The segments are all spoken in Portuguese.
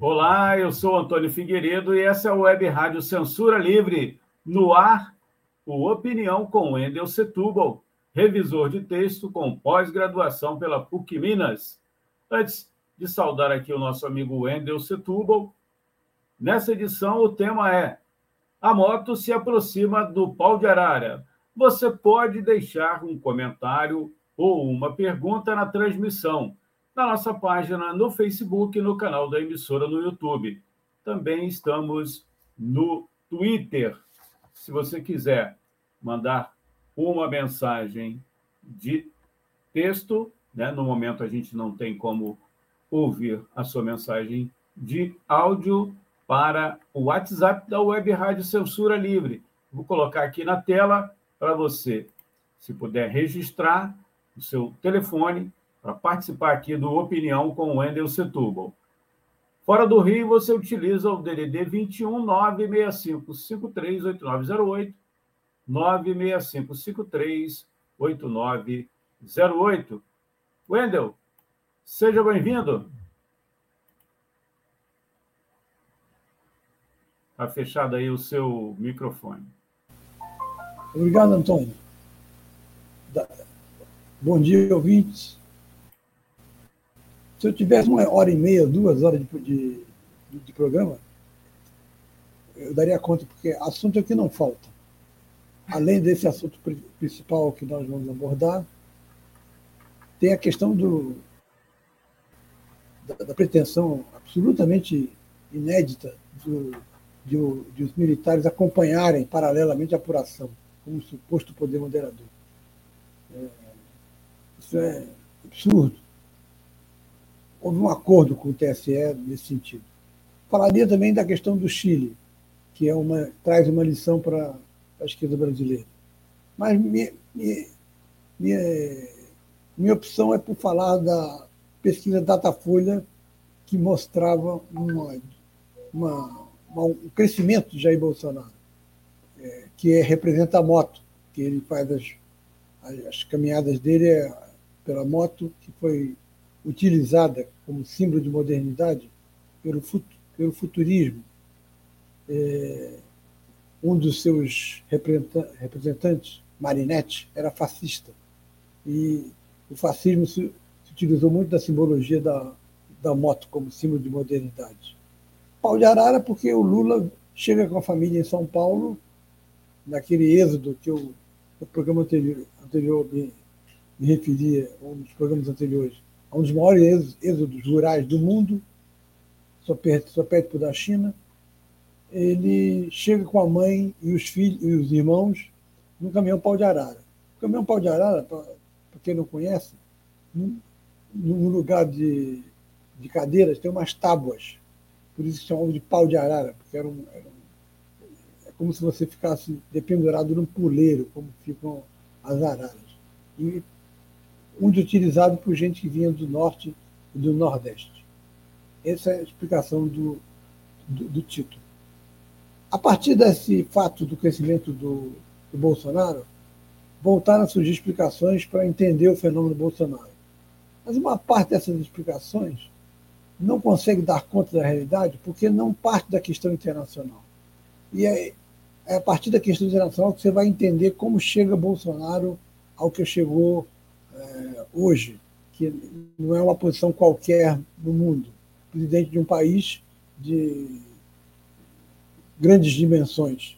Olá, eu sou Antônio Figueiredo e essa é a Web Rádio Censura Livre. No ar, o Opinião com Wendel Setúbal, revisor de texto com pós-graduação pela PUC Minas. Antes de saudar aqui o nosso amigo Wendel Setúbal, nessa edição o tema é A moto se aproxima do pau de arara. Você pode deixar um comentário ou uma pergunta na transmissão na nossa página no Facebook no canal da emissora no YouTube. Também estamos no Twitter. Se você quiser mandar uma mensagem de texto, né? no momento a gente não tem como ouvir a sua mensagem de áudio para o WhatsApp da Web Rádio Censura Livre. Vou colocar aqui na tela para você, se puder registrar o seu telefone para participar aqui do Opinião com o Wendel Setúbal. Fora do Rio, você utiliza o DDD 21 965 538908 965 538908. Wendel, seja bem-vindo. Está fechado aí o seu microfone. Obrigado, Antônio. Bom dia, ouvintes. Se eu tivesse uma hora e meia, duas horas de, de, de programa, eu daria conta, porque assunto aqui não falta. Além desse assunto principal que nós vamos abordar, tem a questão do, da, da pretensão absolutamente inédita do, de, de, os militares acompanharem paralelamente a apuração, como suposto poder moderador. É, isso é absurdo houve um acordo com o TSE nesse sentido. Falaria também da questão do Chile, que é uma, traz uma lição para a esquerda brasileira. Mas minha, minha, minha, minha opção é por falar da pesquisa Datafolha, que mostrava uma, uma, uma, um crescimento de Jair Bolsonaro, é, que é, representa a moto, que ele faz as, as, as caminhadas dele é pela moto, que foi utilizada como símbolo de modernidade pelo, pelo futurismo. É, um dos seus representantes, Marinetti, era fascista. E o fascismo se, se utilizou muito da simbologia da, da moto como símbolo de modernidade. Pau de arara, porque o Lula chega com a família em São Paulo, naquele êxodo que eu, no programa anterior, anterior me, me referia, um dos programas anteriores, um dos maiores êxodos rurais do mundo, só perto, só perto por da China. Ele chega com a mãe e os filhos e os irmãos no caminhão pau de arara. O caminhão pau de arara, para quem não conhece, no lugar de, de cadeiras tem umas tábuas, por isso chamam de pau de arara, porque era um, era um, é como se você ficasse dependurado num puleiro, como ficam as araras. E muito utilizado por gente que vinha do norte e do nordeste. Essa é a explicação do, do, do título. A partir desse fato do crescimento do, do Bolsonaro, voltaram a surgir explicações para entender o fenômeno Bolsonaro. Mas uma parte dessas explicações não consegue dar conta da realidade porque não parte da questão internacional. E é, é a partir da questão internacional que você vai entender como chega Bolsonaro ao que chegou é, hoje, que não é uma posição qualquer no mundo, presidente de um país de grandes dimensões,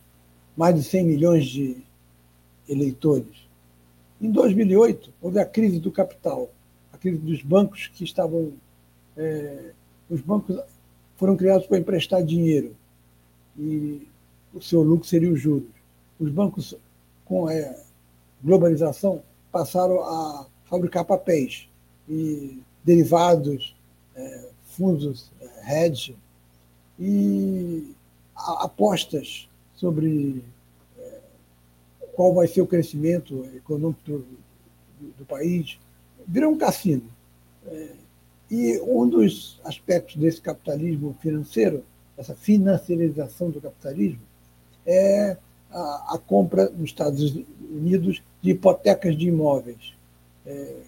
mais de 100 milhões de eleitores. Em 2008, houve a crise do capital, a crise dos bancos que estavam. É, os bancos foram criados para emprestar dinheiro e o seu lucro seria os juros. Os bancos, com a globalização, passaram a fabricar papéis e derivados, é, fundos, é, hedge, e apostas sobre é, qual vai ser o crescimento econômico do, do, país virou um cassino. É, e um dos aspectos desse capitalismo financeiro, essa financiarização do capitalismo, é a, a compra nos Estados Unidos de hipotecas de imóveis. É,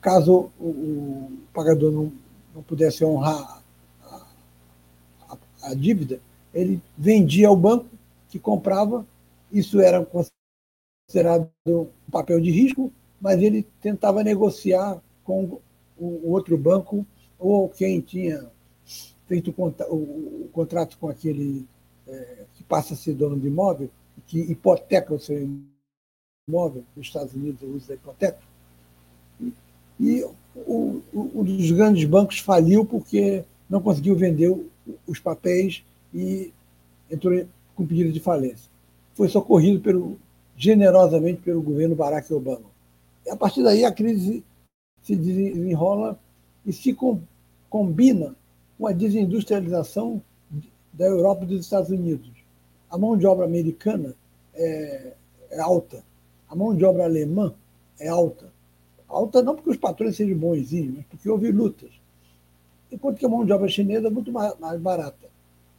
caso o, o, pagador não, não pudesse honrar a, a, a dívida, ele vendia ao banco que comprava, isso era considerado um papel de risco, mas ele tentava negociar com o outro banco ou quem tinha feito o, contrato com aquele é, que passa a ser dono de imóvel, que hipoteca o seu imóvel, nos Estados Unidos o uso da hipoteca. E o, o, um dos grandes bancos faliu porque não conseguiu vender os papéis e entrou com pedido de falência. Foi socorrido pelo, generosamente pelo governo Barack Obama. E a partir daí a crise se desenrola e se com, combina com a desindustrialização da Europa e dos Estados Unidos. A mão de obra americana é, é alta, a mão de obra alemã é alta. Alta não porque os patrões sejam bonzinhos, mas porque houve lutas. Enquanto que a mão de obra chinesa é muito mais, barata.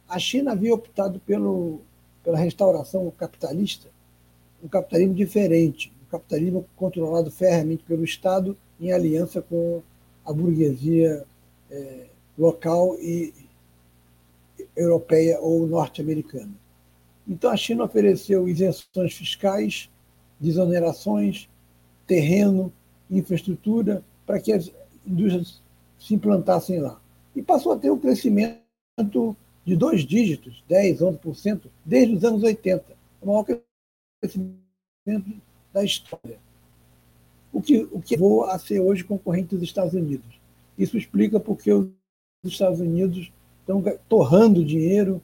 A China havia optado pelo, pela restauração capitalista, um capitalismo diferente, um capitalismo controlado ferreamente pelo Estado em aliança com a burguesia é, local e europeia ou norte-americana. Então a China ofereceu isenções fiscais, desonerações, terreno, infraestrutura, para que as indústrias se implantassem lá. E passou a ter um crescimento de dois dígitos, 10, 11%, desde os anos 80. O maior crescimento da história o que, o que vou a ser hoje concorrente dos Estados Unidos. Isso explica porque os Estados Unidos estão torrando dinheiro,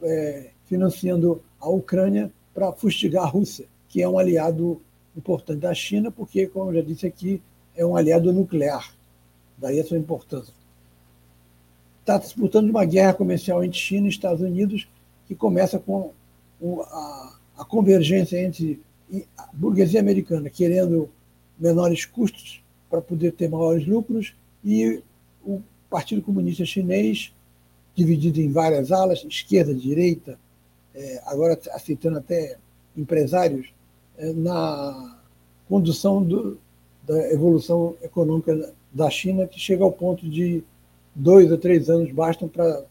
é, financiando a Ucrânia para fustigar a Rússia, que é um aliado importante da China, porque, como eu já disse aqui, é um aliado nuclear. Daí a sua importância. Está disputando uma guerra comercial entre China e Estados Unidos, que começa com a, convergência entre a burguesia americana querendo menores custos para poder ter maiores lucros e o Partido Comunista Chinês, dividido em várias alas, esquerda, direita, é, agora aceitando até empresários, na condução do, da evolução econômica da China, que chega ao ponto de dois ou três anos bastam para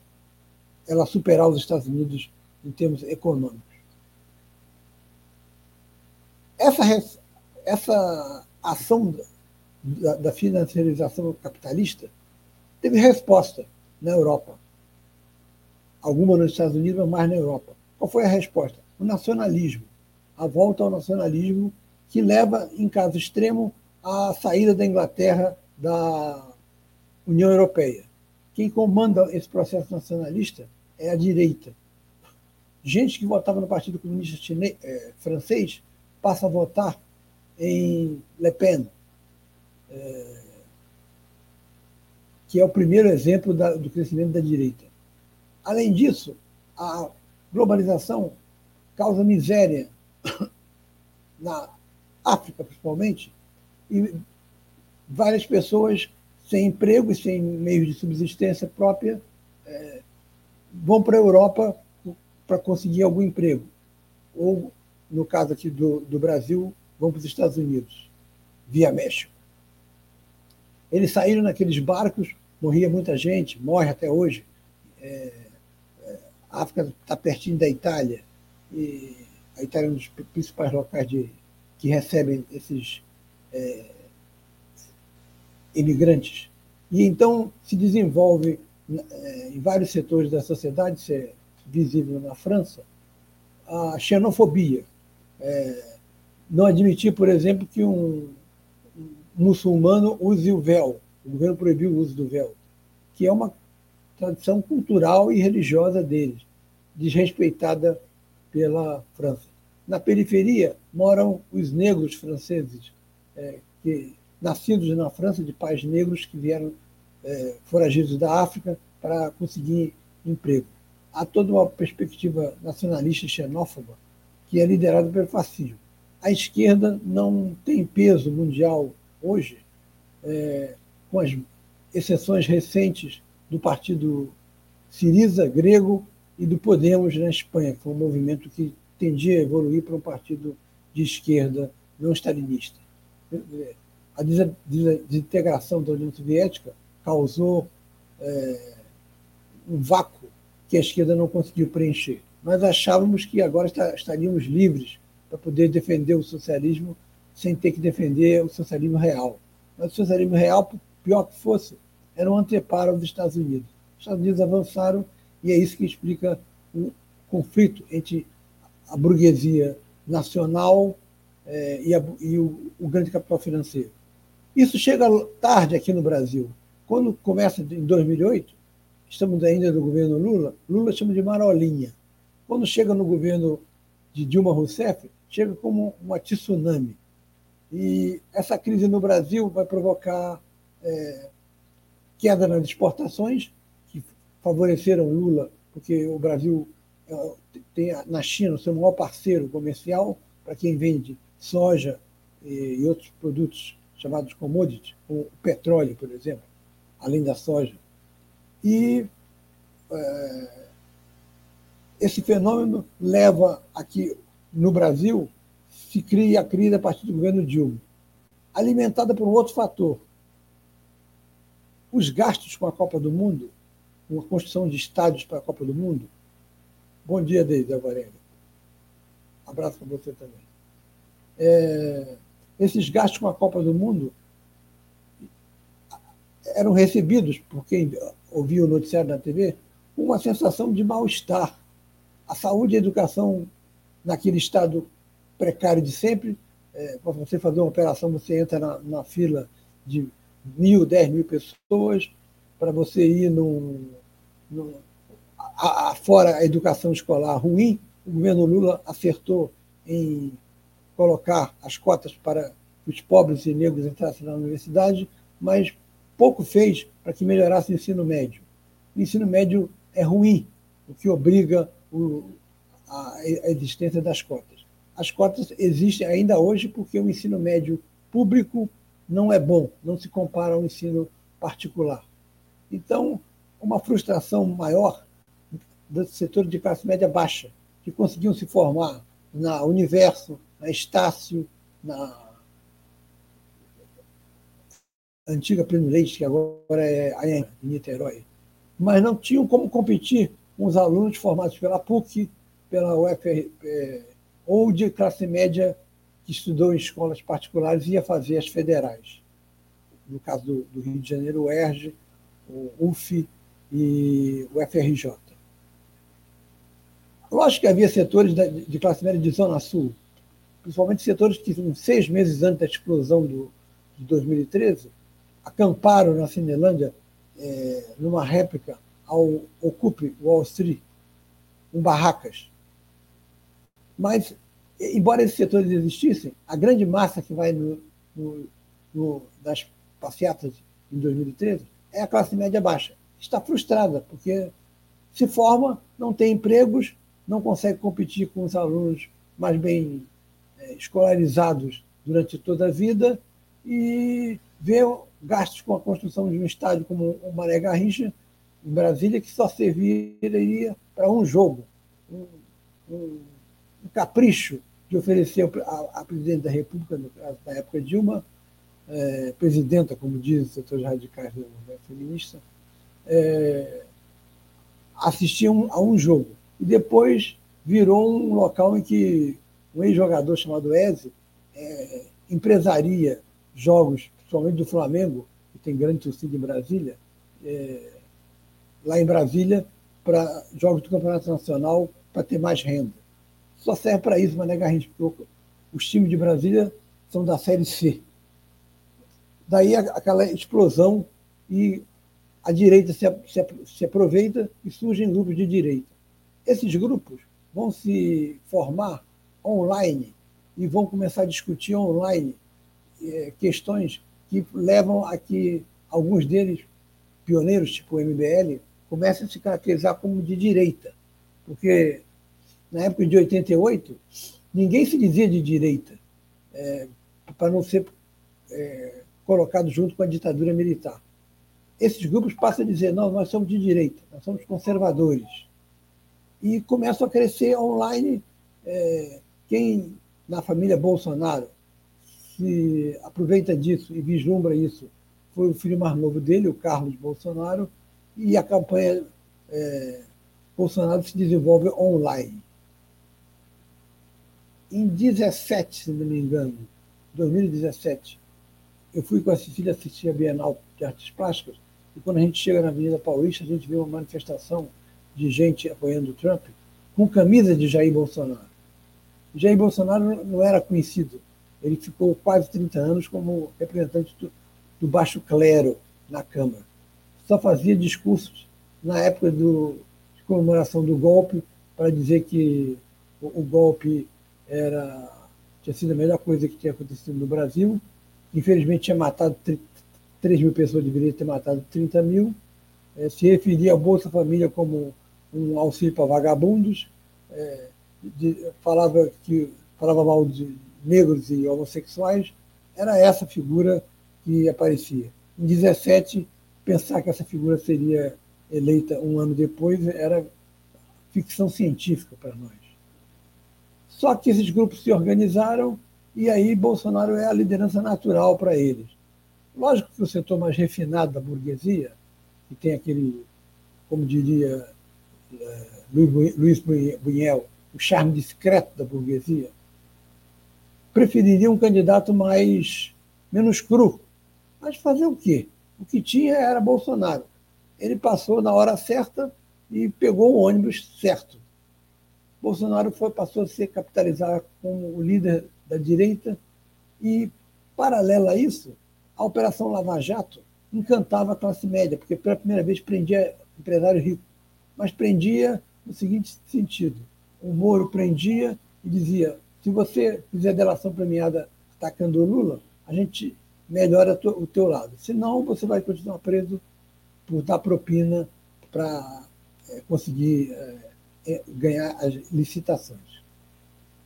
ela superar os Estados Unidos em termos econômicos. Essa, essa ação da, da financiarização capitalista teve resposta na Europa. Alguma nos Estados Unidos, mas mais na Europa. Qual foi a resposta? O nacionalismo. A volta ao nacionalismo que leva, em caso extremo, à saída da Inglaterra da União Europeia. Quem comanda esse processo nacionalista é a direita. Gente que votava no Partido Comunista é, francês passa a votar em Le Pen, é, que é o primeiro exemplo da, do crescimento da direita. Além disso, a globalização causa miséria na África, principalmente, e várias pessoas sem emprego e sem meios de subsistência própria é, vão para a Europa para conseguir algum emprego. Ou, no caso aqui do, do Brasil, vão para os Estados Unidos, via México. Eles saíram naqueles barcos, morria muita gente, morre até hoje. É, é, a África está pertinho da Itália, e a Itália é um dos principais locais de, que recebem esses é, imigrantes. E então se desenvolve é, em vários setores da sociedade, isso é visível na França, a xenofobia. É, não admitir, por exemplo, que um, muçulmano use o véu. O governo proibiu o uso do véu, que é uma tradição cultural e religiosa deles, desrespeitada pela França. Na periferia moram os negros franceses, é, que, nascidos na França de pais negros que vieram é, foragidos da África para conseguir emprego. há toda uma perspectiva nacionalista e xenófoba que é liderada pelo fascismo. A esquerda não tem peso mundial hoje, é, com as exceções recentes do partido Siriza, grego, e do Podemos na Espanha, que foi um movimento que tendia a evoluir para um partido de esquerda não stalinista. A desintegração da União Soviética causou é, um vácuo que a esquerda não conseguiu preencher. Nós achávamos que agora estaríamos livres para poder defender o socialismo sem ter que defender o socialismo real. Mas o socialismo real, pior que fosse, era um anteparo dos Estados Unidos. Os Estados Unidos avançaram e é isso que explica o conflito entre a burguesia nacional é, e, a, e o, o, grande capital financeiro. Isso chega tarde aqui no Brasil. Quando começa em 2008, estamos ainda no governo Lula, Lula chama de marolinha. Quando chega no governo de Dilma Rousseff, chega como uma tsunami. E essa crise no Brasil vai provocar é, queda nas exportações, favoreceram Lula, porque o Brasil é, tem na China o seu maior parceiro comercial para quem vende soja e, outros produtos chamados commodities, como o petróleo, por exemplo, além da soja. E é, esse fenômeno leva aqui no Brasil se cria a crise a partir do governo Dilma, alimentada por um outro fator. Os gastos com a Copa do Mundo, com a construção de estádios para a Copa do Mundo. Bom dia, Deise Alvarenga. Abraço para você também. É, esses gastos com a Copa do Mundo eram recebidos por quem ouvia o noticiário da TV uma sensação de mal-estar. A saúde e a educação naquele estado precário de sempre. É, para você fazer uma operação, você entra na, na fila de mil, dez mil pessoas. Para você ir no, no a, a, fora a educação escolar ruim, o governo Lula acertou em colocar as cotas para os pobres e negros entrassem na universidade, mas pouco fez para que melhorasse o ensino médio. O ensino médio é ruim, o que obriga o, a, a existência das cotas. As cotas existem ainda hoje porque o ensino médio público não é bom, não se compara ao ensino particular. Então, uma frustração maior do setor de classe média baixa, que conseguiam se formar na Universo, na Estácio, na antiga Pleno Leite, que agora é a em Niterói, mas não tinham como competir com os alunos formados pela PUC, pela UFR, é, ou de classe média que estudou em escolas particulares e ia fazer as federais. No caso do Rio de Janeiro, o ERJ, o UF e o FRJ. Lógico que havia setores de classe média de Zona Sul, principalmente setores que, seis meses antes da explosão do, de 2013, acamparam na Cinelândia é, numa réplica ao Ocupe Wall Street, com barracas. Mas, embora esses setores existissem, a grande massa que vai no, no, no, das passeatas em 2013 é a classe média baixa. Está frustrada, porque se forma, não tem empregos, não consegue competir com os alunos mais bem é, escolarizados durante toda a vida e vê gastos com a construção de um estádio como o Mané Garrincha, em Brasília, que só serviria para um jogo, um, um, um capricho de oferecer à presidente da República, no caso da época Dilma, é, presidenta, como dizem os setores radicais do movimento feminista, é, assistir um, a um jogo. E depois virou um local em que um ex-jogador chamado Eze é, empresaria jogos, principalmente do Flamengo, que tem grande torcida em Brasília, é, lá em Brasília, para jogos do Campeonato Nacional, para ter mais renda. Só serve para isso, mas não é Garrincha, porque os times de Brasília são da Série C. Daí aquela explosão e a direita se, se, se aproveita e surgem grupos de direita. Esses grupos vão se formar online e vão começar a discutir online é, questões que levam a que alguns deles, pioneiros tipo o MBL, comecem a se caracterizar como de direita. Porque na época de 88, ninguém se dizia de direita, é, para não ser é, colocado junto com a ditadura militar. Esses grupos passam a dizer: não, nós somos de direita, nós somos conservadores. E começam a crescer online. É, quem na família Bolsonaro se aproveita disso e vislumbra isso foi o filho mais novo dele, o Carlos Bolsonaro, e a campanha é, Bolsonaro se desenvolve online. Em 17, se não me engano, 2017, eu fui com a Cecília assistir a Bienal de Artes Plásticas, e quando a gente chega na Avenida Paulista, a gente vê uma manifestação de gente apoiando o Trump com camisa de Jair Bolsonaro. Jair Bolsonaro não era conhecido. Ele ficou quase 30 anos como representante do, do baixo clero na Câmara. Só fazia discursos na época do, de comemoração do golpe para dizer que o, o golpe era tinha sido a melhor coisa que tinha acontecido no Brasil. Infelizmente tinha matado 3 mil pessoas, deveria ter matado 30 mil. É, se referia ao Bolsa Família como um auxílio para vagabundos. É, de, falava que falava mal de negros e homossexuais. Era essa figura que aparecia. Em 17, pensar que essa figura seria eleita um ano depois era ficção científica para nós. Só que esses grupos se organizaram e aí Bolsonaro é a liderança natural para eles. Lógico que o setor mais refinado da burguesia, que tem aquele, como diria é, Luiz Buñuel, o charme discreto da burguesia, preferiria um candidato mais menos cru. Mas fazer o quê? O que tinha era Bolsonaro. Ele passou na hora certa e pegou o ônibus certo. Bolsonaro foi, passou a ser capitalizado como o líder da direita e, paralela a isso, a Operação Lava Jato encantava a classe média, porque pela primeira vez prendia empresário rico, mas prendia no seguinte sentido: o Moro prendia e dizia: se você fizer delação premiada atacando o Lula, a gente melhora o teu lado. Senão, você vai continuar preso por dar propina para é, conseguir é, é, ganhar as licitações.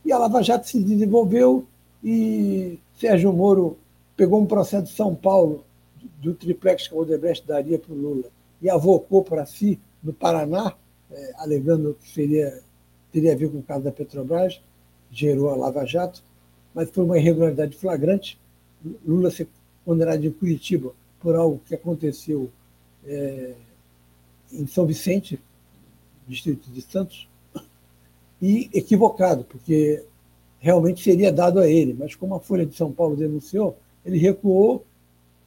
E a Lava Jato se desenvolveu e Sérgio Moro pegou um processo de São Paulo, do triplex que o Odebrecht daria para o Lula, e avocou para si, no Paraná, é, alegando que seria, teria a ver com o caso da Petrobras, gerou a Lava Jato, mas foi uma irregularidade flagrante. Lula ser condenado em Curitiba por algo que aconteceu é, em São Vicente, distrito de Santos, e equivocado, porque realmente seria dado a ele, mas como a Folha de São Paulo denunciou, ele recuou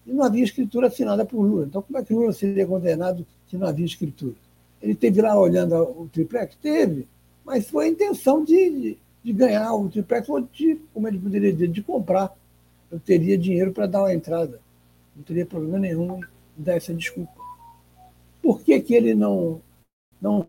e não havia escritura assinada por Lula. Então, como é que Lula seria condenado se não havia escritura? Ele teve lá olhando o triplex? Teve, mas foi a intenção de, de, de ganhar o triplex ou de, como ele poderia dizer, de comprar. Eu teria dinheiro para dar uma entrada. Não teria problema nenhum em dar essa desculpa. Por que, que ele não, não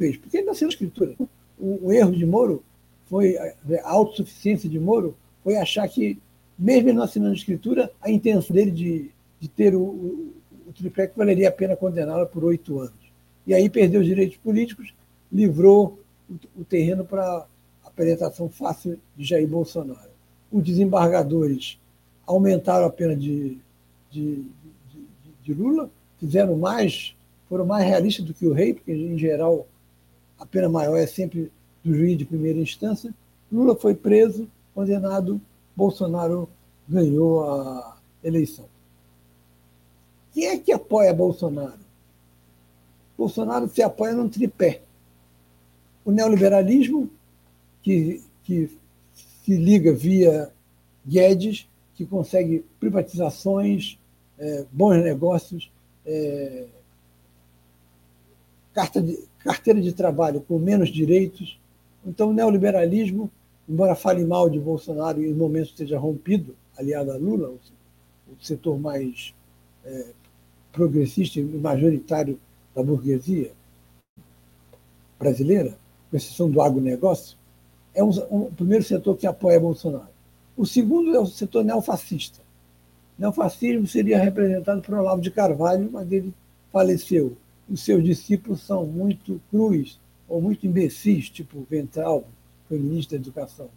fez? Porque ele nasceu na escritura. O, o erro de Moro foi, a autossuficiência de Moro foi achar que, mesmo ele não assinando a escritura, a intenção dele de, de ter o, o, o triplex valeria a pena condená-la por oito anos. E aí perdeu os direitos políticos, livrou o, o terreno para a apresentação fácil de Jair Bolsonaro. Os desembargadores aumentaram a pena de, de, de, de Lula, fizeram mais, foram mais realistas do que o rei, porque, em geral, a pena maior é sempre do juiz de primeira instância. Lula foi preso, condenado, Bolsonaro ganhou a eleição. Quem é que apoia Bolsonaro? Bolsonaro se apoia num tripé. O neoliberalismo, que, que se liga via Guedes, que consegue privatizações, é, bons negócios, é, carta de, carteira de trabalho com menos direitos. Então, o neoliberalismo, embora fale mal de Bolsonaro e no momento esteja rompido, aliado a Lula, o setor mais é, progressista e majoritário da burguesia brasileira, com exceção do agronegócio, é um, um, o primeiro setor que apoia Bolsonaro. O segundo é o setor neofascista. O neofascismo seria representado por Olavo de Carvalho, mas ele faleceu os seus discípulos são muito crus ou muito imbecis, tipo Ventral, foi ministro da Educação.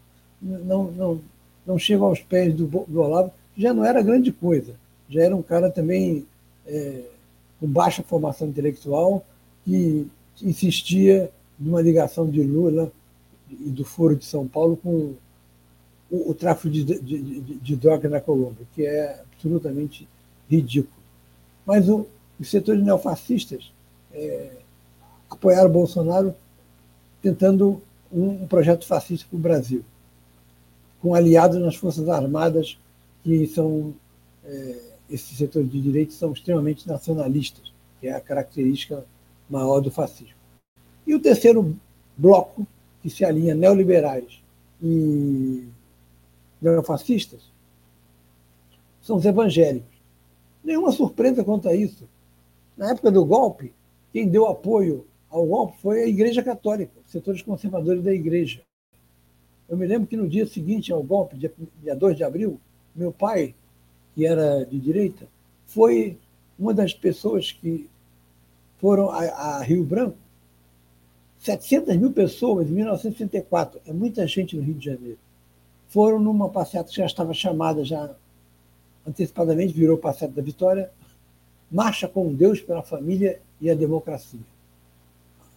Não, não, não chegam aos pés do, do Olavo, já não era grande coisa. Já era um cara também é, com baixa formação intelectual, que insistia numa ligação de Lula e do Foro de São Paulo com o, o tráfico de, de, de, de droga na Colômbia, que é absolutamente ridículo. Mas o, os setores neofascistas é, apoiaram Bolsonaro tentando um, projeto fascista para o Brasil, com aliados nas Forças Armadas, que são, é, esses setores de direito são extremamente nacionalistas, que é a característica maior do fascismo. E o terceiro bloco, que se alinha neoliberais e neofascistas, são os evangélicos. Nenhuma surpresa quanto a isso. Na época do golpe, quem deu apoio ao golpe foi a Igreja Católica, setores conservadores da Igreja. Eu me lembro que no dia seguinte ao golpe, dia, dia 2 de abril, meu pai, que era de direita, foi uma das pessoas que foram a, a Rio Branco. 700 mil pessoas em 1964, é muita gente no Rio de Janeiro. Foram numa passeata que já estava chamada já antecipadamente, virou passeata da Vitória, marcha com Deus pela família e a democracia.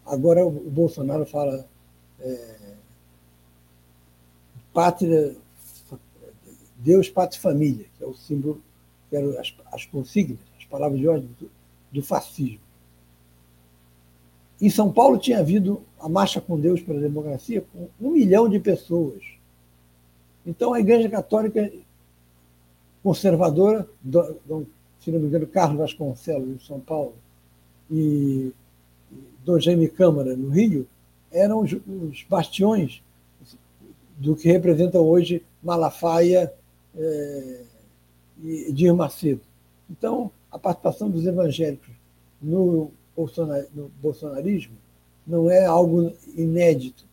Agora o Bolsonaro fala é, pátria, Deus, pátria e família, que é o símbolo, que eram as, as consignas, as palavras de ordem do, do fascismo. Em São Paulo tinha havido a Marcha com Deus pela Democracia com um milhão de pessoas. Então a Igreja Católica conservadora, se não me engano, Carlos Vasconcelos, em São Paulo, e Dom Jaime Câmara, no Rio, eram os, os bastiões do que representam hoje Malafaia é, e Dir Macedo. Então, a participação dos evangélicos no, bolsonar, no bolsonarismo não é algo inédito.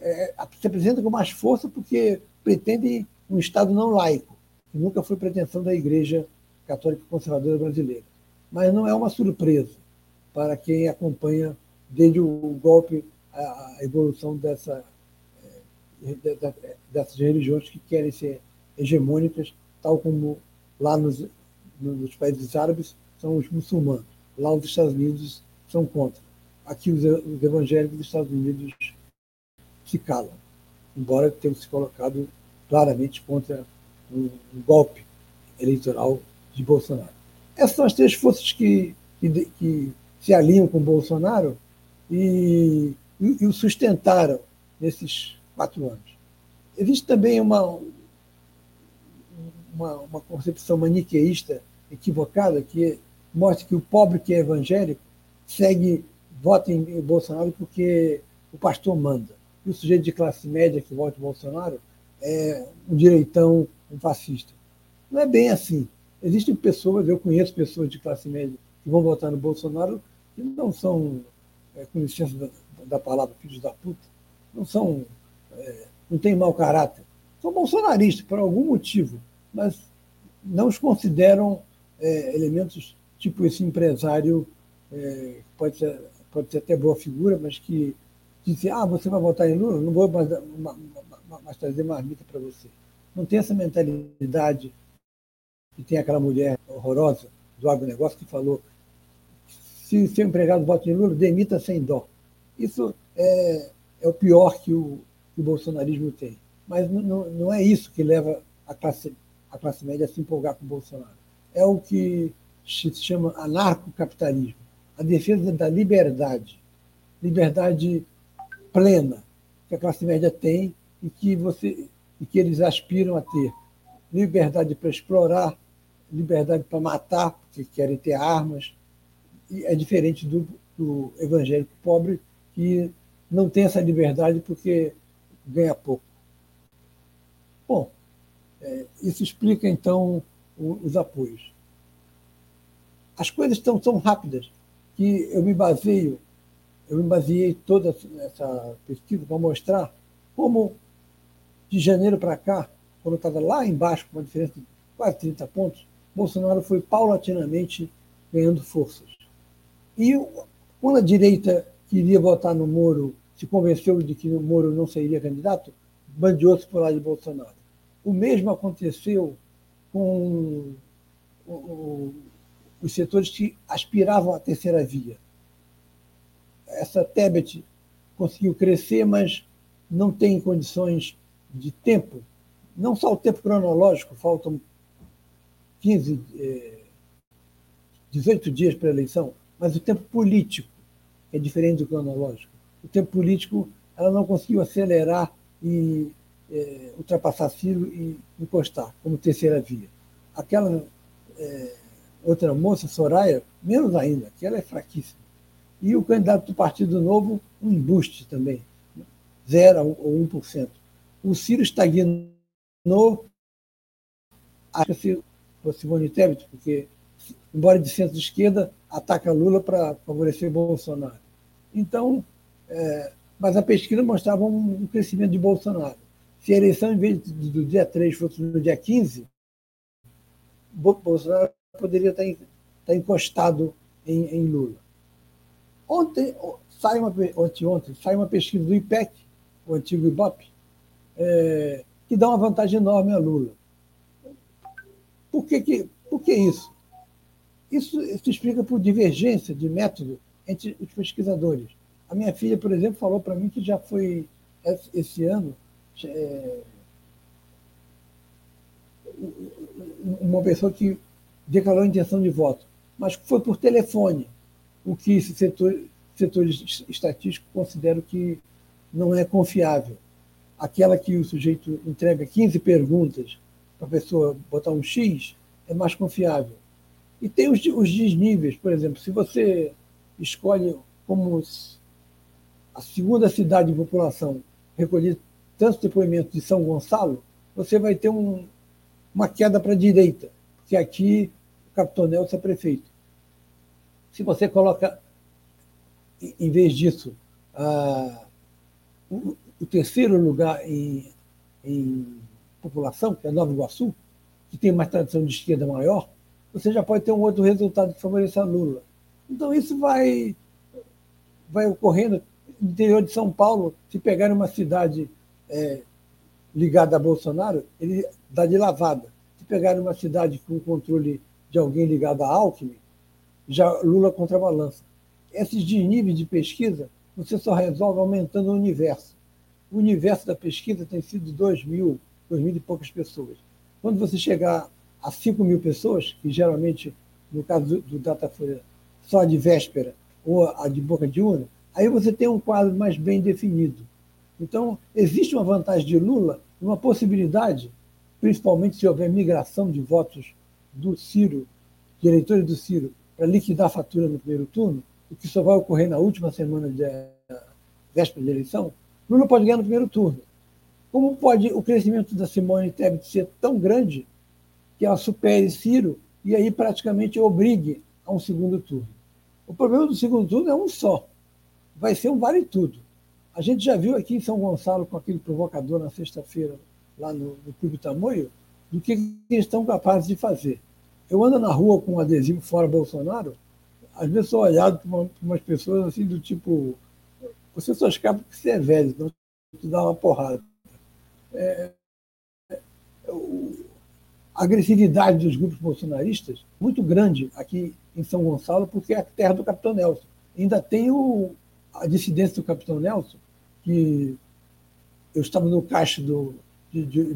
É, se apresenta com mais força porque pretende um Estado não laico, que nunca foi pretensão da Igreja Católica Conservadora Brasileira. Mas não é uma surpresa para quem acompanha desde o golpe a evolução dessa, eh, dessas religiões que querem ser hegemônicas, tal como lá nos, nos países árabes são os muçulmanos. Lá os Estados Unidos são contra. Aqui os, evangélicos dos Estados Unidos se calam, embora tenham se colocado claramente contra um, um golpe eleitoral de Bolsonaro. Essas são as três forças que, que, que se alinham com Bolsonaro e, e, e, o sustentaram nesses quatro anos. Existe também uma, uma, uma concepção maniqueísta equivocada que mostra que o pobre que é evangélico segue, vota em Bolsonaro porque o pastor manda. E o sujeito de classe média que vota em Bolsonaro é um direitão, um fascista. Não é bem assim. Existem pessoas, eu conheço pessoas de classe média que vão votar no Bolsonaro que não são, é, com licença da, da, palavra, filhos da puta, não são, é, não têm mau caráter. São bolsonaristas por algum motivo, mas não os consideram é, elementos tipo esse empresário, é, pode, ser, pode ser até boa figura, mas que disse, ah, você vai votar em Lula? Não vou mais, mais trazer marmita para você. Não tem essa mentalidade que tem aquela mulher horrorosa do agronegócio que falou se seu empregado vota em Lula, demita sem dó. Isso é, é o pior que o, que o bolsonarismo tem. Mas não, não é isso que leva a classe, a classe média a se empolgar com o Bolsonaro. É o que se chama anarcocapitalismo a defesa da liberdade, liberdade plena que a classe média tem e que, você, e que eles aspiram a ter. Liberdade para explorar, liberdade para matar, porque querem ter armas, é diferente do, do evangélico pobre, que não tem essa liberdade porque ganha pouco. Bom, é, isso explica então o, os apoios. As coisas estão tão rápidas que eu me baseio, eu me baseei toda essa pesquisa para mostrar como de janeiro para cá, quando estava lá embaixo com uma diferença de quase 30 pontos, Bolsonaro foi paulatinamente ganhando forças E quando a direita queria votar no Moro, se convenceu de que o Moro não seria candidato, bandeou-se por lá de Bolsonaro. O mesmo aconteceu com os setores que aspiravam à terceira via. Essa Tebet conseguiu crescer, mas não tem condições de tempo, não só o tempo cronológico, faltam 15, 18 dias para a eleição, mas o tempo político é diferente do cronológico. O tempo político ela não conseguiu acelerar e é, ultrapassar Ciro e encostar como terceira via. Aquela é, outra moça, Soraya, menos ainda, que ela é fraquíssima. E o candidato do Partido Novo, um embuste também, 0 ou 1%. O Ciro estagnou, acho fosse Simone Tebet, porque, embora de centro-esquerda, ataca Lula para favorecer Bolsonaro. Então, é, mas a pesquisa mostrava um, crescimento de Bolsonaro. Se a eleição, em vez do dia 3, fosse no dia 15, Bolsonaro poderia estar, estar encostado em, em Lula. Ontem, sai uma, ontem, ontem, sai uma pesquisa do IPEC, o antigo IBOP, é, que dá uma vantagem enorme a Lula. Por que, que, por que isso? Isso se explica por divergência de método entre os pesquisadores. A minha filha, por exemplo, falou para mim que já foi esse ano é, uma pessoa que declarou a intenção de voto, mas foi por telefone, o que esse setor, setores estatísticos consideram que não é confiável. Aquela que o sujeito entrega 15 perguntas para a pessoa botar um X é mais confiável. E tem os, os desníveis, por exemplo, se você escolhe como a segunda cidade de população recolher tantos depoimentos de São Gonçalo, você vai ter um, uma queda para a direita, porque aqui o Capitão Nelson é prefeito. Se você coloca, em vez disso, o, o, terceiro lugar em, em população, que é Nova Iguaçu, que tem uma tradição de esquerda maior, você já pode ter um outro resultado que favoreça Lula. Então isso vai, vai ocorrendo no interior de São Paulo, se pegar uma cidade é, ligada a Bolsonaro, ele dá de lavada. Se pegar uma cidade com controle de alguém ligado a Alckmin, já Lula contrabalança. Esses desníveis de pesquisa você só resolve aumentando o universo. O universo da pesquisa tem sido 2 mil, 2 mil e poucas pessoas. Quando você chegar a 5 mil pessoas, que geralmente, no caso do, do Datafolha, só a de véspera ou a de boca de urna, aí você tem um quadro mais bem definido. Então, existe uma vantagem de Lula, uma possibilidade, principalmente se houver migração de votos do Ciro, de eleitores do Ciro, para liquidar a fatura no primeiro turno, o que só vai ocorrer na última semana de véspera de eleição, Lula pode ganhar no primeiro turno. Como pode o crescimento da Simone Tebet ser tão grande que ela supere Ciro e aí praticamente obrigue a um segundo turno? O problema do segundo turno é um só. Vai ser um vale tudo. A gente já viu aqui em São Gonçalo, com aquele provocador na sexta-feira, lá no, no Clube Tamoio, do que eles estão capazes de fazer. Eu ando na rua com um adesivo fora Bolsonaro, às vezes sou olhado por, uma, por umas pessoas assim do tipo, você só escapa porque você é velho, então dá uma porrada. É, é, a agressividade dos grupos bolsonaristas muito grande aqui em São Gonçalo, porque é a terra do Capitão Nelson. Ainda tem o, a dissidência do Capitão Nelson, que eu estava no caixa do, de, de,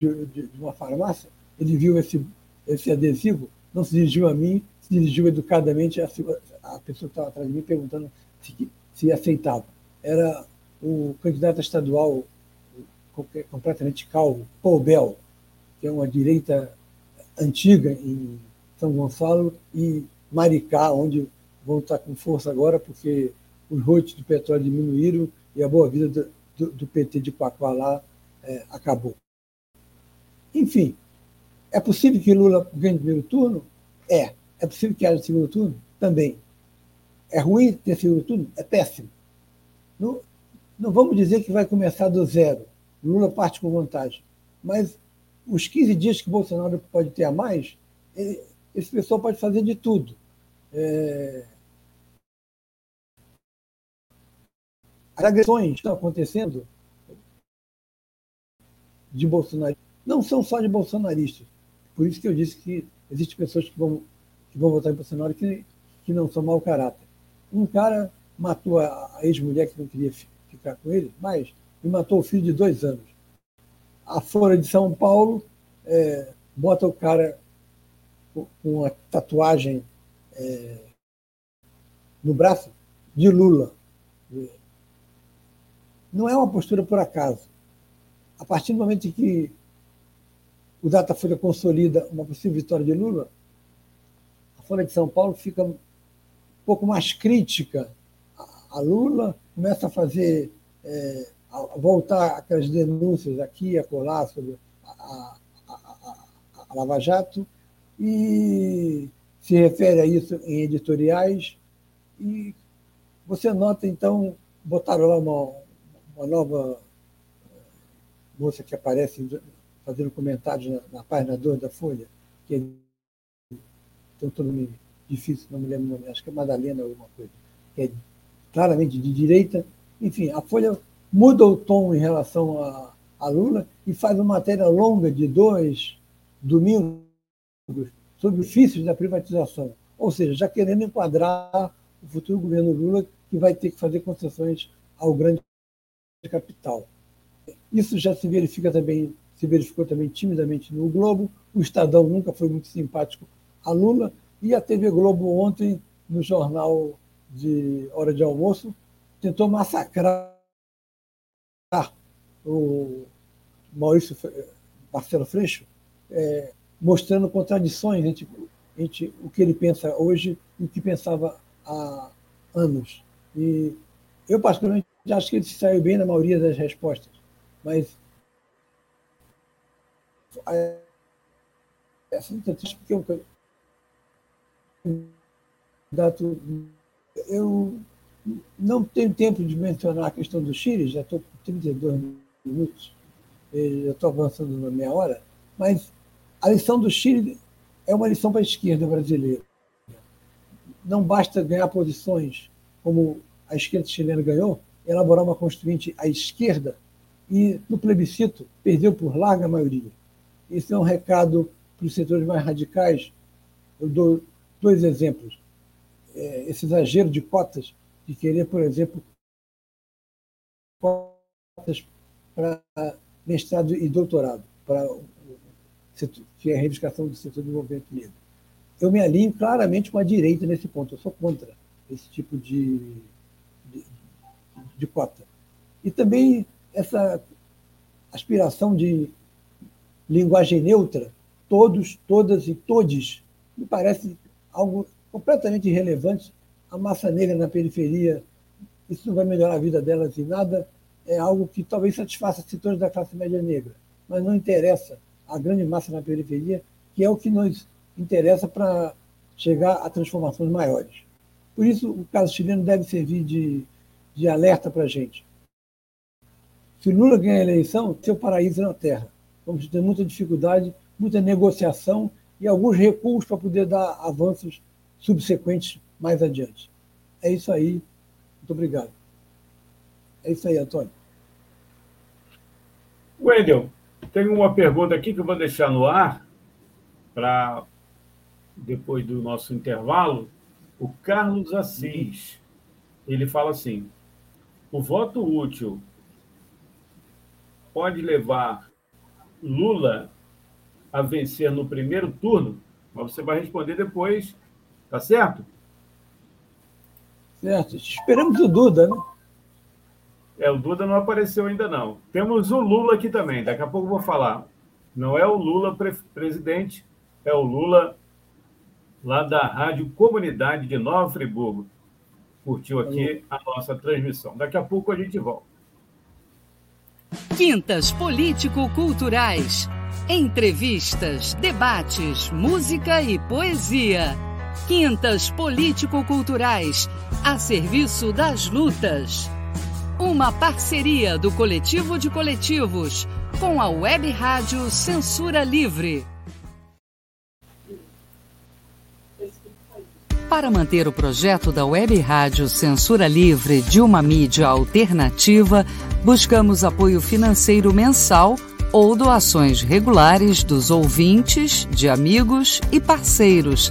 de, de, uma farmácia, ele viu esse, esse adesivo, não se dirigiu a mim, se dirigiu educadamente a, a pessoa que estava atrás de mim perguntando se, se aceitava. Era o candidato estadual completamente calvo, Paul Bell, que é uma direita antiga em São Gonçalo, e Maricá, onde vão estar com força agora, porque os royalties do petróleo diminuíram e a boa vida do, do, do PT de Pacuá lá é, acabou. Enfim, é possível que Lula ganhe o primeiro turno? É. É possível que haja segundo turno? Também. É ruim ter segundo turno? É péssimo. Não, não vamos dizer que vai começar do zero. Lula parte com vantagem. Mas os 15 dias que Bolsonaro pode ter a mais, ele, esse pessoal pode fazer de tudo. É... As agressões que estão acontecendo de Bolsonaro não são só de bolsonaristas. Por isso que eu disse que existem pessoas que vão, que vão votar em Bolsonaro que, que não são mau caráter. Um cara matou a ex-mulher que não queria ficar com ele, mas e matou o filho de dois anos. A Folha de São Paulo é, bota o cara com uma tatuagem é, no braço de Lula. Não é uma postura por acaso. A partir do momento em que o Datafolha consolida uma possível vitória de Lula, a Folha de São Paulo fica um pouco mais crítica a Lula, começa a fazer, é, voltar aquelas denúncias aqui, a colar sobre a, a, a, a Lava Jato, e se refere a isso em editoriais. E você nota, então, botaram lá uma, uma nova eh, moça que aparece fazendo comentários na, na página 2 da Folha, que é, tem um nome difícil, não me lembro o nome, acho que é Madalena alguma coisa, que é claramente de direita. Enfim, a Folha muda o tom em relação a, a Lula e faz uma matéria longa de dois domingos sobre os vícios da privatização. Ou seja, já querendo enquadrar o futuro governo Lula, que vai ter que fazer concessões ao grande capital. Isso já se verifica também, se verificou também timidamente no Globo. O Estadão nunca foi muito simpático a Lula e a TV Globo ontem no jornal de hora de almoço tentou massacrar o Maurício Marcelo Freixo, é, mostrando contradições entre, entre o que ele pensa hoje e o que pensava há anos. E eu, particularmente, acho que ele se saiu bem na maioria das respostas, mas essa é triste porque eu, eu não tenho tempo de mencionar a questão do Chile, já estou com 32 minutos, já estou avançando na meia hora, mas a lição do Chile é uma lição para a esquerda brasileira. Não basta ganhar posições como a esquerda chilena ganhou, elaborar uma constituinte à esquerda e, no plebiscito, perdeu por larga maioria. Isso é um recado para os setores mais radicais. Eu dou dois exemplos. É, esse exagero de cotas, de querer, por exemplo, cotas para mestrado e doutorado, para que é a reivindicação do setor do desenvolvimento negro. Eu me alinho claramente com a direita nesse ponto, eu sou contra esse tipo de, de, de cota. E também essa aspiração de linguagem neutra, todos, todas e todes, me parece algo completamente irrelevante. A massa negra na periferia, isso não vai melhorar a vida delas em nada, é algo que talvez satisfaça setores da classe média negra, mas não interessa a grande massa na periferia, que é o que nos interessa para chegar a transformações maiores. Por isso, o caso chileno deve servir de, de alerta para a gente. Se Lula ganhar a eleição, seu paraíso na Terra. Vamos ter muita dificuldade, muita negociação e alguns recuos para poder dar avanços subsequentes mais adiante. É isso aí. Muito obrigado. É isso aí, Antônio. Wendel, tem uma pergunta aqui que eu vou deixar no ar para depois do nosso intervalo. O Carlos Assis, ele fala assim: o voto útil pode levar Lula a vencer no primeiro turno? Mas você vai responder depois, tá certo? Certo. Esperamos o Duda, né? É, o Duda não apareceu ainda não. Temos o Lula aqui também, daqui a pouco eu vou falar. Não é o Lula pre presidente, é o Lula lá da Rádio Comunidade de Nova Friburgo. Curtiu aqui a nossa transmissão. Daqui a pouco a gente volta. Quintas Político-Culturais. Entrevistas, debates, música e poesia. Quintas Político-Culturais, a serviço das lutas. Uma parceria do Coletivo de Coletivos com a Web Rádio Censura Livre. Para manter o projeto da Web Rádio Censura Livre de uma mídia alternativa, buscamos apoio financeiro mensal ou doações regulares dos ouvintes, de amigos e parceiros,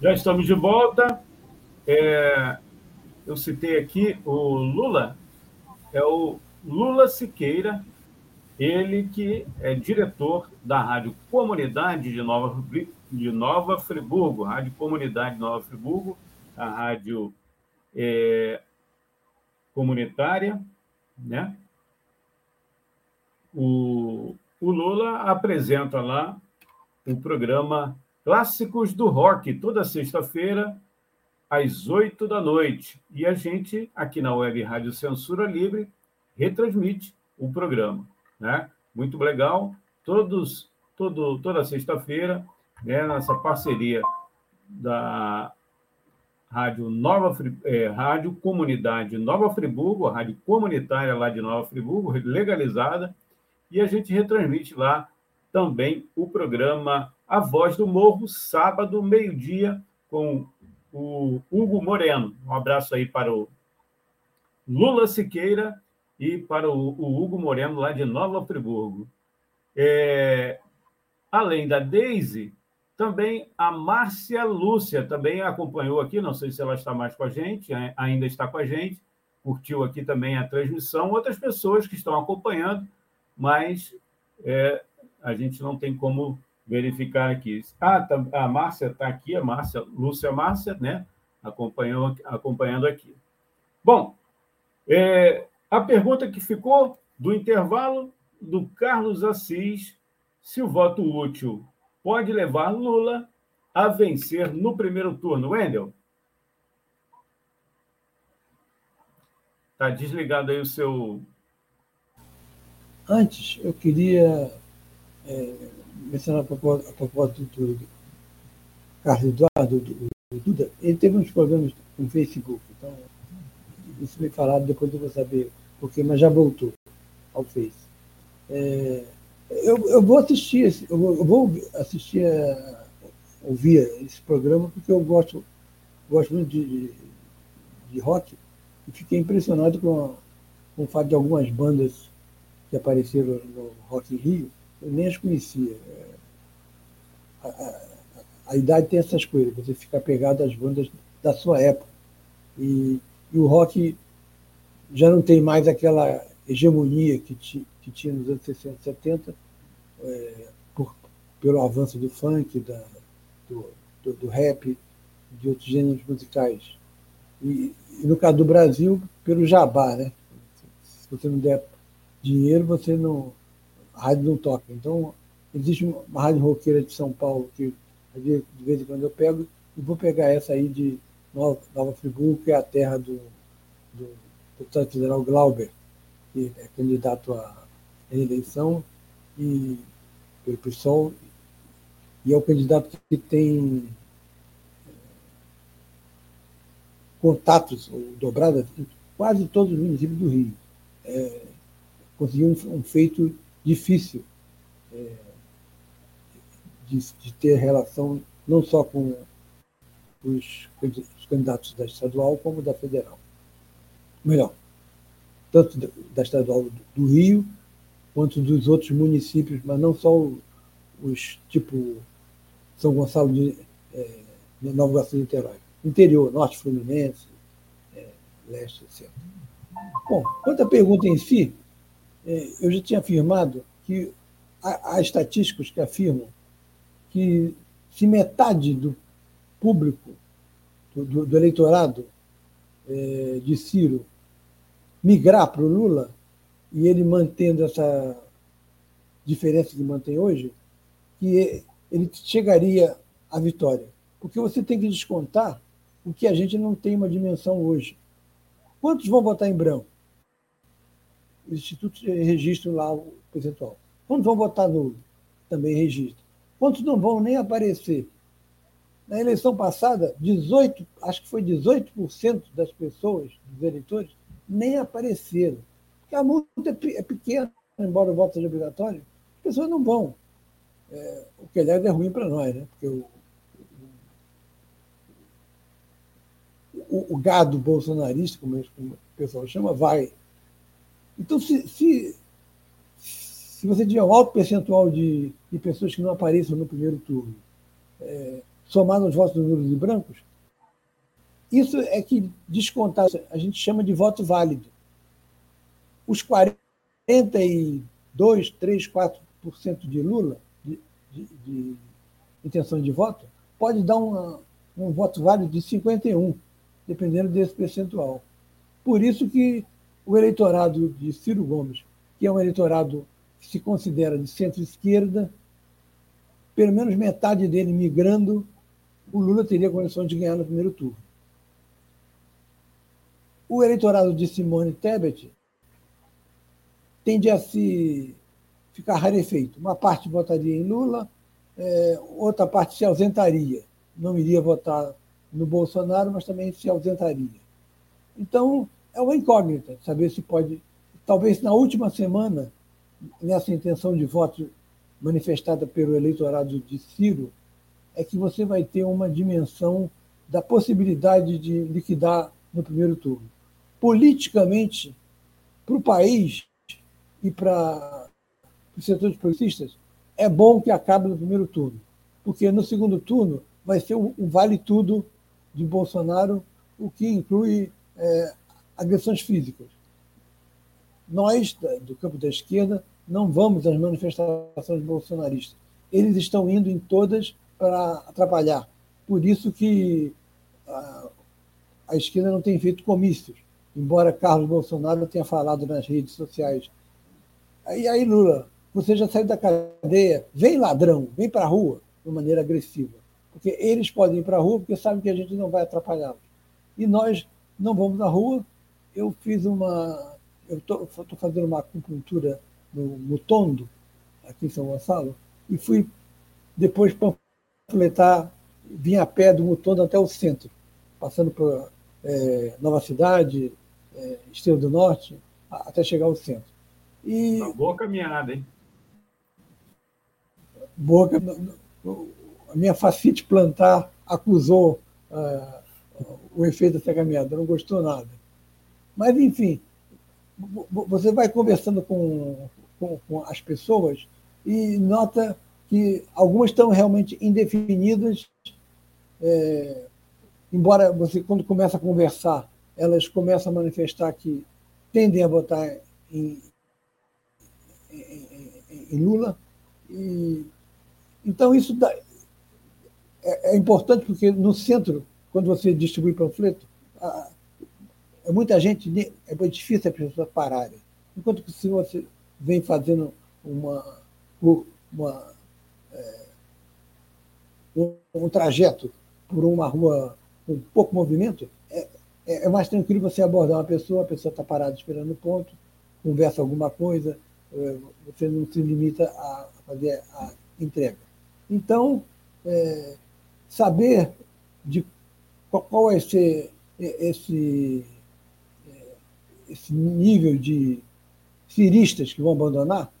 Já estamos de volta. É, eu citei aqui o Lula, é o Lula Siqueira, ele que é diretor da Rádio Comunidade de Nova, de Nova Friburgo, Rádio Comunidade de Nova Friburgo, a rádio é, comunitária, né? O, o Lula apresenta lá o programa Clássicos do Rock, toda sexta-feira, às oito da noite. E a gente, aqui na Web Rádio Censura Livre, retransmite o programa. Né? Muito legal. Todos, todo, toda sexta-feira, né, nessa parceria da Rádio Nova é, Rádio Comunidade Nova Friburgo, a rádio comunitária lá de Nova Friburgo, legalizada, e a gente retransmite lá também o programa A Voz do Morro, sábado, meio-dia, com o Hugo Moreno. Um abraço aí para o Lula Siqueira e para o, Hugo Moreno, lá de Nova Friburgo. É, além da Daisy, também a Márcia Lúcia também acompanhou aqui, não sei se ela está mais com a gente, ainda está com a gente, curtiu aqui também a transmissão. Outras pessoas que estão acompanhando, mas é, a gente não tem como verificar aqui. Ah, tá, a Márcia está aqui, a Márcia, Lúcia Márcia, né? Acompanhou, acompanhando aqui. Bom, é, a pergunta que ficou do intervalo do Carlos Assis, se o voto útil pode levar Lula a vencer no primeiro turno. Wendel? Está desligado aí o seu. Antes, eu queria é, mencionar a propósito do, Carlos Eduardo, do, do, Duda, ele teve uns problemas com o Facebook. Então, isso me falaram, depois eu vou saber porquê, mas já voltou ao Face. É, eu, eu vou assistir, eu vou, eu vou assistir, a, ouvir esse programa, porque eu gosto, gosto muito de, de, de rock e fiquei impressionado com, com o fato de algumas bandas que apareceram no Rock in Rio eu nem as conhecia. É, a, a, a, idade tem essas coisas, você fica pegado às bandas da sua época. E, e o rock já não tem mais aquela hegemonia que, ti, que tinha nos anos 60 e 70, é, por, pelo avanço do funk, da, do, do, do, rap, de outros gêneros musicais. E, e, no caso do Brasil, pelo jabá, né? Se você não der dinheiro, você não, a rádio não toca. Então, existe uma rádio roqueira de São Paulo que de vez em quando eu pego, e vou pegar essa aí de Nova, Nova Friburgo, que é a terra do, do deputado federal Glauber, que é candidato à reeleição e pelo PSOL, e é o candidato que tem eh, contatos ou dobradas em quase todos os municípios do Rio. É, conseguiu um, um feito difícil é, de, de, ter relação não só com os, os, candidatos da estadual como da federal. Melhor, tanto da estadual do Rio quanto dos outros municípios, mas não só os tipo São Gonçalo de é, Nova Iguaçu e Niterói. interior, norte fluminense, é, leste, etc. Bom, quanto à pergunta em si, eu já tinha afirmado que há, estatísticos que afirmam que se metade do público, do, do eleitorado é, de Ciro, migrar para o Lula, e ele mantendo essa diferença que mantém hoje, que ele chegaria à vitória. Porque você tem que descontar o que a gente não tem uma dimensão hoje. Quantos vão votar em branco? Os institutos registram lá o percentual. Quantos vão votar nulo? Também registram. Quantos não vão nem aparecer? Na eleição passada, 18, acho que foi 18% das pessoas, dos eleitores, nem apareceram. Porque a multa é, é pequena, embora o voto seja obrigatório, as pessoas não vão. É, o que, aliás, é ruim para nós, né? porque o, o, o, gado bolsonarista, como, o pessoal chama, vai. Então, se, se, se você tiver um alto percentual de, de pessoas que não apareçam no primeiro turno, é, somado aos votos nulos e brancos, isso é que descontar, a gente chama de voto válido. Os 42, 3, 4% de Lula, de, de, de intenção de voto, pode dar uma, um voto válido de 51, dependendo desse percentual. Por isso que o eleitorado de Ciro Gomes, que é um eleitorado que se considera de centro-esquerda, pelo menos metade dele migrando, o Lula teria condições de ganhar no primeiro turno. O eleitorado de Simone Tebet tende a se ficar rarefeito. Uma parte votaria em Lula, é, outra parte se ausentaria. Não iria votar no Bolsonaro, mas também se ausentaria. Então, é uma incógnita saber se pode. Talvez na última semana, nessa intenção de voto manifestada pelo eleitorado de Ciro, é que você vai ter uma dimensão da possibilidade de liquidar no primeiro turno. Politicamente, para o país e para os setores progressistas, é bom que acabe no primeiro turno, porque no segundo turno vai ser um vale-tudo de Bolsonaro, o que inclui é, agressões físicas. Nós, do campo da esquerda, não vamos às manifestações bolsonaristas. Eles estão indo em todas para atrapalhar. Por isso que a, a esquerda não tem feito comícios, embora Carlos Bolsonaro tenha falado nas redes sociais. Aí, aí Lula, você já saiu da cadeia, vem ladrão, vem para a rua, de maneira agressiva. Porque eles podem ir para a rua porque sabem que a gente não vai atrapalhá-los. E nós não vamos à rua. Eu fiz uma. Eu estou fazendo uma acupuntura no Mutondo, aqui em São Gonçalo, e fui depois panfletar, vim a pé do Mutondo até o centro, passando por é, Nova Cidade, é, Estrela do Norte, até chegar ao centro. E, uma boa caminhada, hein? Boa a minha facite plantar acusou uh, o efeito dessa caminhada, não gostou nada. Mas, enfim, você vai conversando com, com, com as pessoas e nota que algumas estão realmente indefinidas, é, embora você, quando começa a conversar, elas começam a manifestar que tendem a votar em, em, em Lula. E, então, isso dá, é, é importante porque no centro, quando você distribui panfleto, muita gente, é difícil as pessoas pararem. Enquanto que se você vem fazendo uma, uma é, um, um, trajeto por uma rua com pouco movimento, é, é, é mais tranquilo você abordar uma pessoa, a pessoa está parada esperando o ponto, conversa alguma coisa, é, você não se limita a fazer a entrega. Então, é, saber de qual vai ser esse, esse nível de ciristas que vão abandonar,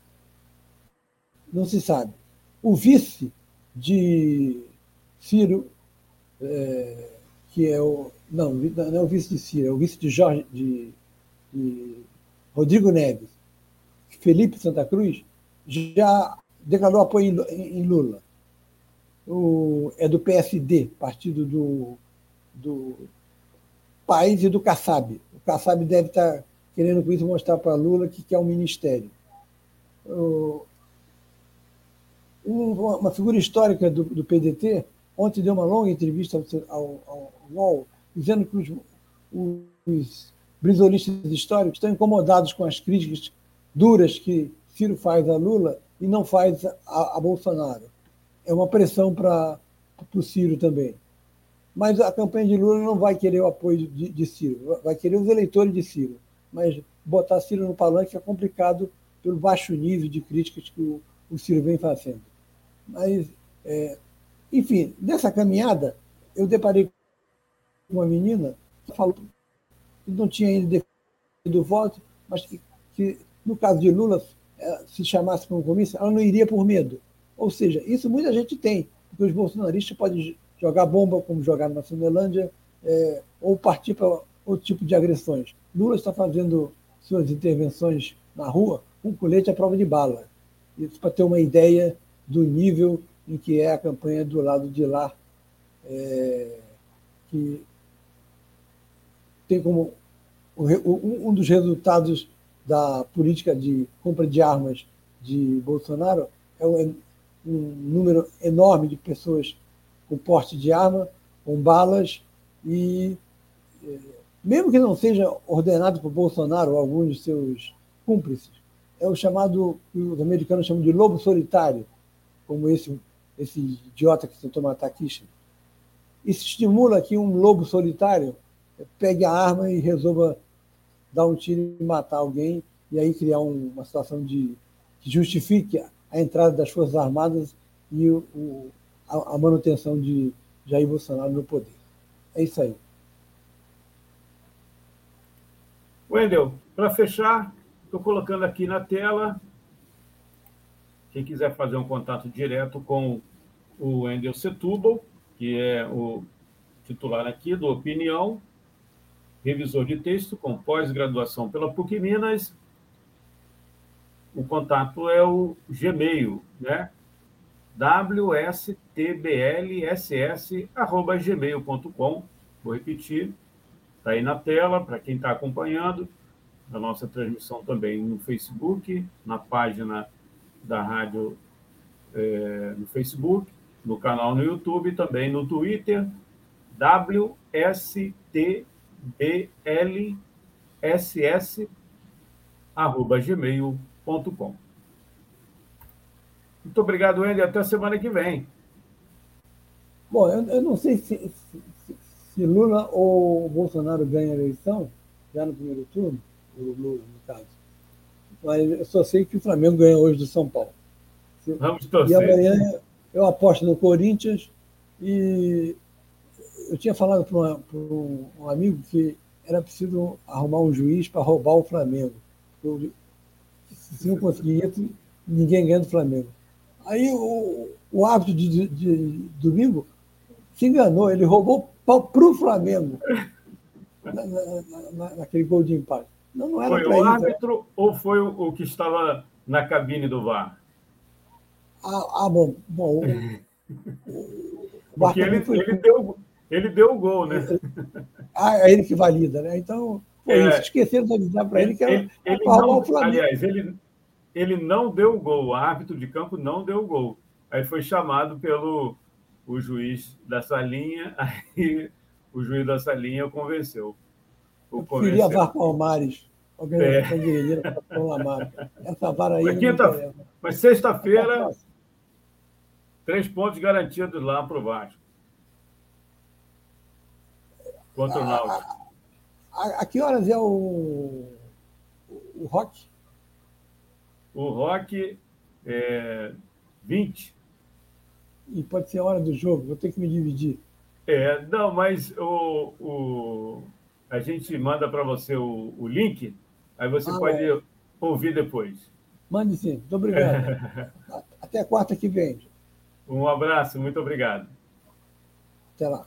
não se sabe. O vice de Ciro, é, que é o. Não, não é o vice de Ciro, é o vice de Jorge, de, de Rodrigo Neves, Felipe Santa Cruz, já declarou apoio em Lula o, é do PSD, partido do do país e do Kassab. O Kassab deve estar querendo com isso mostrar para Lula que quer um ministério. Uma figura histórica do, do PDT ontem deu uma longa entrevista ao, ao, UOL, dizendo que os, os brisolistas históricos estão incomodados com as críticas duras que Ciro faz a Lula e não faz a, a Bolsonaro. É uma pressão para o Ciro também. Mas a campanha de Lula não vai querer o apoio de, de Ciro, vai querer os eleitores de Ciro. Mas botar Ciro no palanque é complicado pelo baixo nível de críticas que o, o Ciro vem fazendo. Mas, é, enfim, nessa caminhada, eu deparei com uma menina que falou que não tinha ainda definido o voto, mas que, que, no caso de Lula, é, se chamasse para um comício, ela não iria por medo. Ou seja, isso muita gente tem, porque os bolsonaristas podem jogar bomba, como jogaram na Cinelândia, é, ou partir para outro tipo de agressões. Lula está fazendo suas intervenções na rua com colete à prova de bala. Isso para ter uma ideia do nível em que é a campanha do lado de lá, é, que tem como um dos resultados da política de compra de armas de Bolsonaro é um número enorme de pessoas com porte de arma, com balas, e é, mesmo que não seja ordenado por Bolsonaro ou algum de seus cúmplices, é o chamado, os americanos chamam de lobo solitário, como esse, esse idiota que tentou matar Kirchner. Isso estimula que um lobo solitário pegue a arma e resolva dar um tiro e matar alguém, e aí criar um, uma situação de que justifique a entrada das Forças Armadas e o a, a manutenção de Jair Bolsonaro no poder. É isso aí. Wendel, para fechar, estou colocando aqui na tela. Quem quiser fazer um contato direto com o Wendel Setúbal, que é o titular aqui do Opinião, revisor de texto com pós-graduação pela PUC Minas. O contato é o Gmail, né? wstblss.gmail.com. Vou repetir, está aí na tela para quem está acompanhando. A nossa transmissão também no Facebook, na página da rádio é, no Facebook, no canal no YouTube, também no Twitter, wstblss.gmail.com. Muito obrigado, Andy. Até semana que vem. Bom, eu, eu não sei se, se, se, Lula ou Bolsonaro ganham a eleição, já no primeiro turno, o Lula, no caso. Mas eu só sei que o Flamengo ganha hoje do São Paulo. Vamos torcer. E amanhã eu aposto no Corinthians e eu tinha falado para um amigo que era preciso arrumar um juiz para roubar o Flamengo. Eu, se não conseguir isso, ninguém ganha do Flamengo. Aí o, o árbitro de, de, de, domingo se enganou, ele roubou para o Flamengo na, na, na, naquele gol de empate. Não, não era foi o né? árbitro ou foi o, o, que estava na cabine do VAR? Ah, ah bom. bom o, Porque ele, foi... ele, deu, ele deu o gol, né? Ah, é ele que valida, né? Então, foi é, isso. Esqueceram de avisar para ele que era ele, ele não, o Flamengo. Aliás, ele, ele não deu o gol, o árbitro de campo não deu o gol. Aí foi chamado pelo o juiz da salinha, aí o juiz da salinha o convenceu. O convenceu. Queria VAR Palmares, organização é. guerrilheira Essa vara aí. Mas, quinta, mas sexta-feira, três pontos garantidos lá para o Vasco. Contra o Náutico. A, a, a, que horas é o, o rock? o rock é 20. E pode ser a hora do jogo, vou ter que me dividir. É, não, mas o, o, a gente manda para você o, o, link, aí você ah, pode é. ouvir depois. Mande sim, muito obrigado. Até quarta que vem. Um abraço, muito obrigado. Até lá.